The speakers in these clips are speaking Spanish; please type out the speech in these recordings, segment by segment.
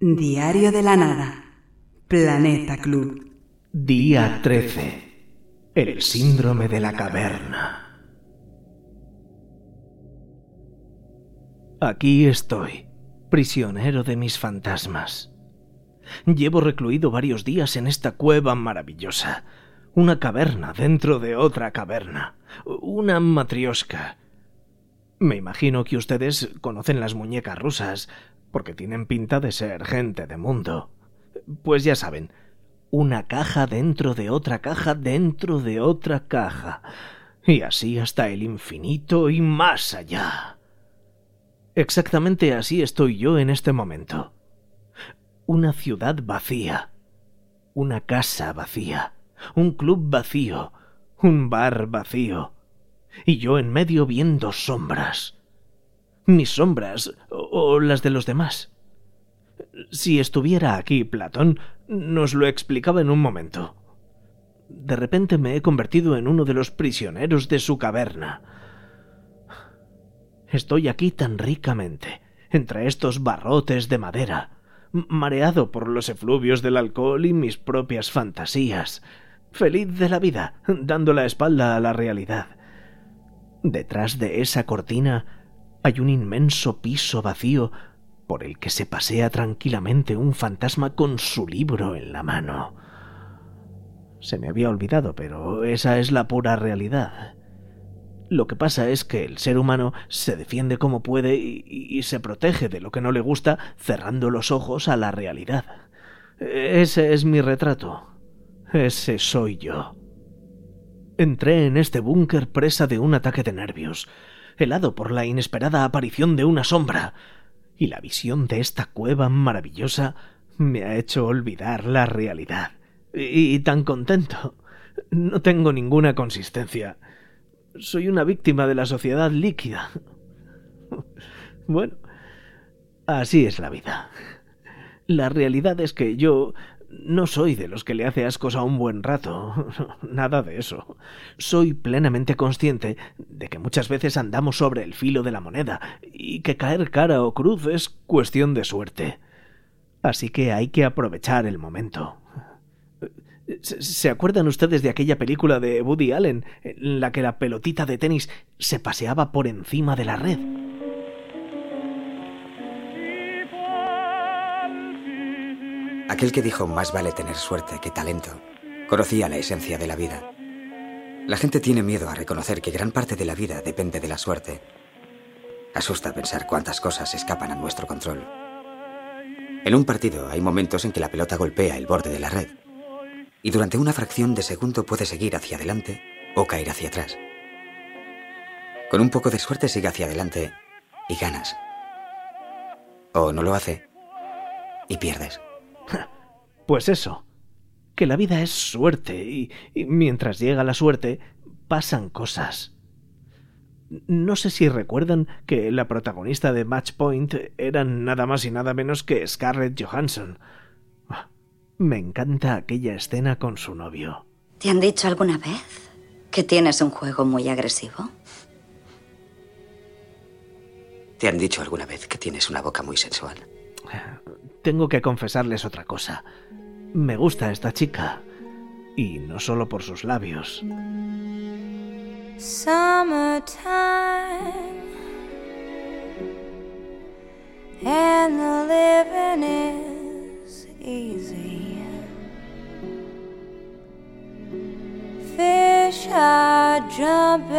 Diario de la nada. Planeta Club. Día 13. El síndrome de la caverna. Aquí estoy, prisionero de mis fantasmas. Llevo recluido varios días en esta cueva maravillosa. Una caverna dentro de otra caverna. Una matriosca. Me imagino que ustedes conocen las muñecas rusas, porque tienen pinta de ser gente de mundo. Pues ya saben, una caja dentro de otra caja dentro de otra caja, y así hasta el infinito y más allá. Exactamente así estoy yo en este momento. Una ciudad vacía, una casa vacía, un club vacío, un bar vacío, y yo en medio viendo sombras. Mis sombras o las de los demás. Si estuviera aquí Platón, nos lo explicaba en un momento. De repente me he convertido en uno de los prisioneros de su caverna. Estoy aquí tan ricamente, entre estos barrotes de madera, mareado por los efluvios del alcohol y mis propias fantasías, feliz de la vida, dando la espalda a la realidad. Detrás de esa cortina hay un inmenso piso vacío por el que se pasea tranquilamente un fantasma con su libro en la mano. Se me había olvidado, pero esa es la pura realidad. Lo que pasa es que el ser humano se defiende como puede y, se protege de lo que no le gusta cerrando los ojos a la realidad. Ese es mi retrato. Ese soy yo. Entré en este búnker presa de un ataque de nervios, helado por la inesperada aparición de una sombra, y la visión de esta cueva maravillosa me ha hecho olvidar la realidad. Y, tan contento. No tengo ninguna consistencia. Soy una víctima de la sociedad líquida. Bueno, así es la vida. La realidad es que yo no soy de los que le hace ascos a un buen rato, nada de eso. Soy plenamente consciente de que muchas veces andamos sobre el filo de la moneda y que caer cara o cruz es cuestión de suerte. Así que hay que aprovechar el momento. ¿Se acuerdan ustedes de aquella película de Woody Allen en la que la pelotita de tenis se paseaba por encima de la red? Aquel que dijo más vale tener suerte que talento, conocía la esencia de la vida. La gente tiene miedo a reconocer que gran parte de la vida depende de la suerte. Asusta pensar cuántas cosas escapan a nuestro control. En un partido hay momentos en que la pelota golpea el borde de la red y durante una fracción de segundo puede seguir hacia adelante o caer hacia atrás. Con un poco de suerte sigue hacia adelante y ganas. O no lo hace y pierdes. Pues eso, que la vida es suerte y, mientras llega la suerte pasan cosas. No sé si recuerdan que la protagonista de Match Point era nada más y nada menos que Scarlett Johansson. Me encanta aquella escena con su novio. ¿Te han dicho alguna vez que tienes un juego muy agresivo? ¿Te han dicho alguna vez que tienes una boca muy sensual? Tengo que confesarles otra cosa. Me gusta esta chica. Y no solo por sus labios. Summertime And the living is easy. Fish are jumping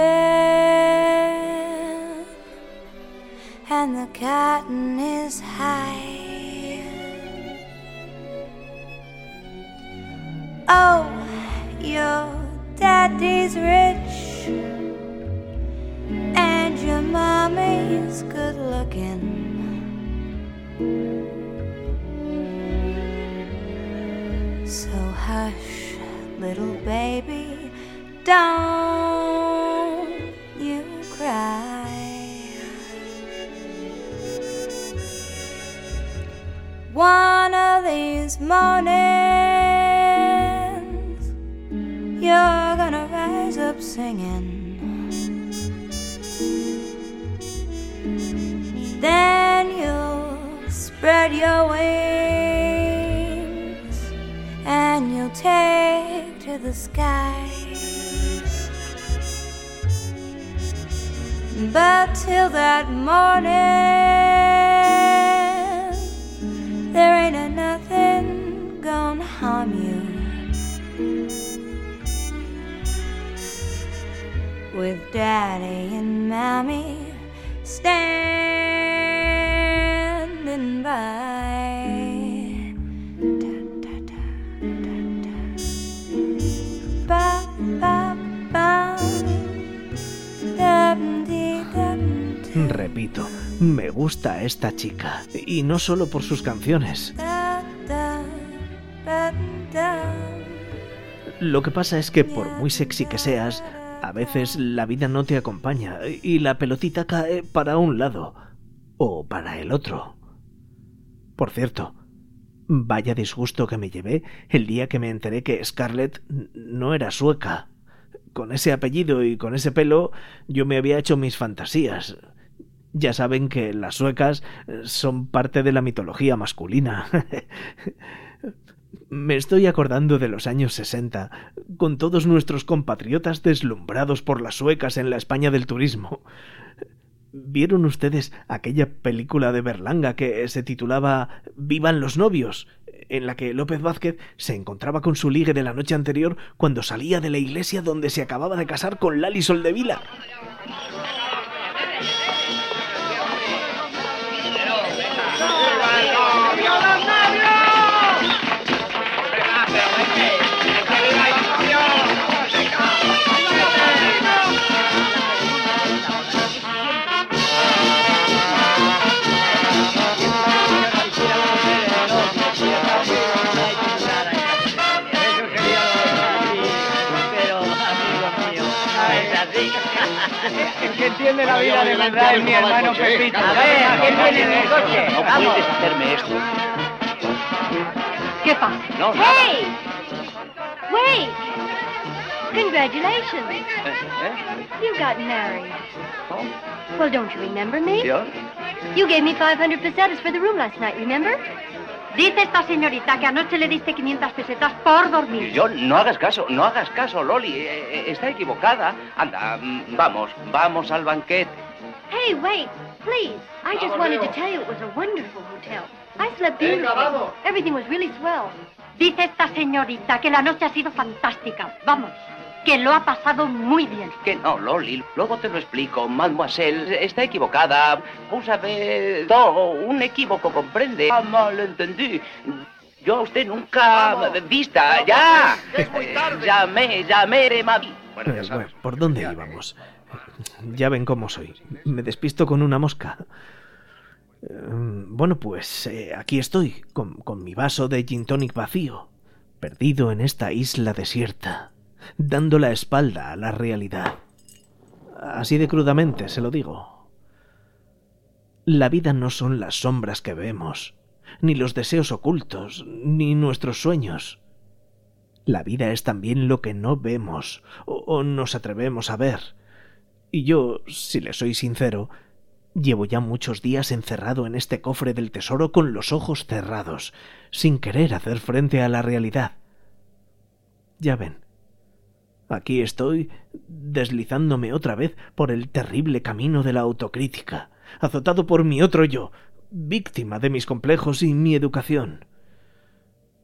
And the cotton is high. Oh, your daddy's rich, and your mommy's good looking. So hush, little baby, don't you cry. One of these mornings. Singing. Then you'll spread your wings and you'll take to the sky. But till that morning, there ain't a nothing gonna harm you. With daddy and mommy standing by. Ba, ba, ba. Dum, dee, dum, dee. Repito, me gusta esta chica. Y no solo por sus canciones. Lo que pasa es que por muy sexy que seas, a veces la vida no te acompaña y la pelotita cae para un lado o para el otro. Por cierto, vaya disgusto que me llevé el día que me enteré que Scarlett no era sueca. Con ese apellido y con ese pelo yo me había hecho mis fantasías. Ya saben que las suecas son parte de la mitología masculina. Me estoy acordando de los años 60, con todos nuestros compatriotas deslumbrados por las suecas en la España del turismo. ¿Vieron ustedes aquella película de Berlanga que se titulaba Vivan los novios? en la que López Vázquez se encontraba con su ligue de la noche anterior cuando salía de la iglesia donde se acababa de casar con Lali Soldevila. Que entiende la vida de verdad es mi hermano Pepito. A ver, ¿quién viene en el coche? No puedes hacerme esto. ¿Qué pasa? No. Hey! Wait! Congratulations. ¿Eh? You got married. ¿Oh? Well, don't you remember me? ¿Yo? You gave me 500 pesetas for the room last night, remember? Dice esta señorita que anoche le diste 500 pesetas por dormir. Yo, no hagas caso, no hagas caso, Loli. eh, eh, Está equivocada. Anda, mm, vamos, vamos al banquete. Hey, wait, please. I just wanted to tell you it was a wonderful hotel. I slept beautifully. Everything was really swell. Dice esta señorita que la noche ha sido fantástica. Vamos, que lo ha pasado muy bien. Que no, Loli, luego te lo explico. Mademoiselle está equivocada. Savez, todo un equívoco, comprende. Ah, malentendí. Yo a usted nunca... ¡Vista, ya! Eh, Llamé, llamé de ma... Bueno, ya Eh, sabes. bueno, ¿Por dónde íbamos? Ya ven cómo soy. Me despisto con una mosca. Eh, Bueno, pues eh, aquí estoy, con, con mi vaso de gin tonic vacío, perdido en esta isla desierta, dando la espalda a la realidad. Así de crudamente se lo digo. La vida no son las sombras que vemos, ni los deseos ocultos, ni nuestros sueños. La vida es también lo que no vemos o, o nos atrevemos a ver. Y yo, si le soy sincero, llevo ya muchos días encerrado en este cofre del tesoro con los ojos cerrados, sin querer hacer frente a la realidad. Ya ven, aquí estoy deslizándome otra vez por el terrible camino de la autocrítica, azotado por mi otro yo, víctima de mis complejos y mi educación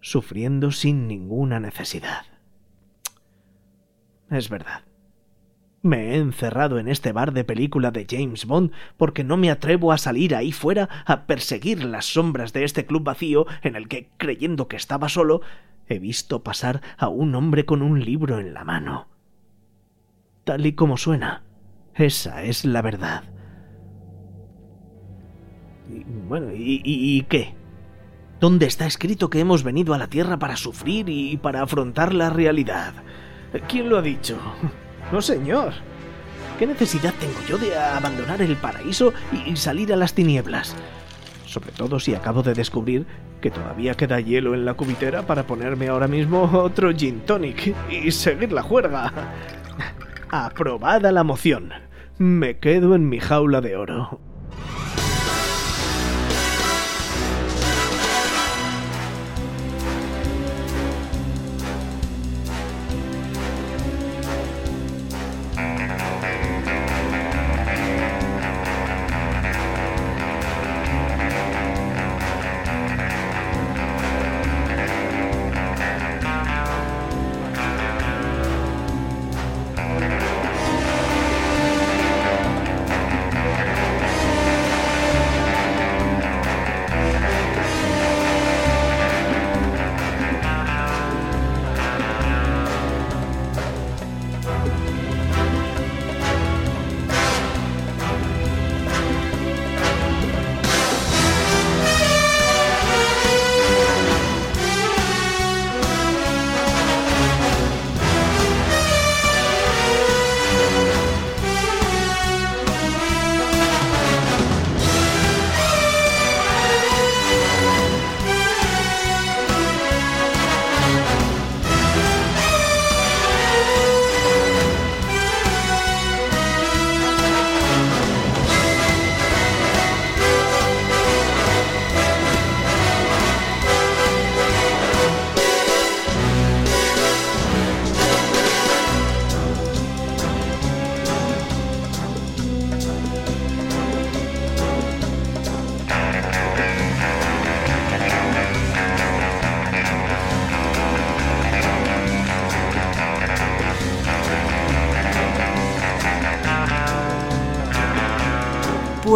sufriendo sin ninguna necesidad. Es verdad. Me he encerrado en este bar de película de James Bond porque no me atrevo a salir ahí fuera a perseguir las sombras de este club vacío en el que, creyendo que estaba solo, he visto pasar a un hombre con un libro en la mano. Tal y como suena, esa es la verdad. Bueno, ¿y, qué? donde está escrito que hemos venido a la Tierra para sufrir y para afrontar la realidad. ¿Quién lo ha dicho? No, señor. ¿Qué necesidad tengo yo de abandonar el paraíso y salir a las tinieblas? Sobre todo si acabo de descubrir que todavía queda hielo en la cubitera para ponerme ahora mismo otro gin tonic y seguir la juerga. Aprobada la moción. Me quedo en mi jaula de oro.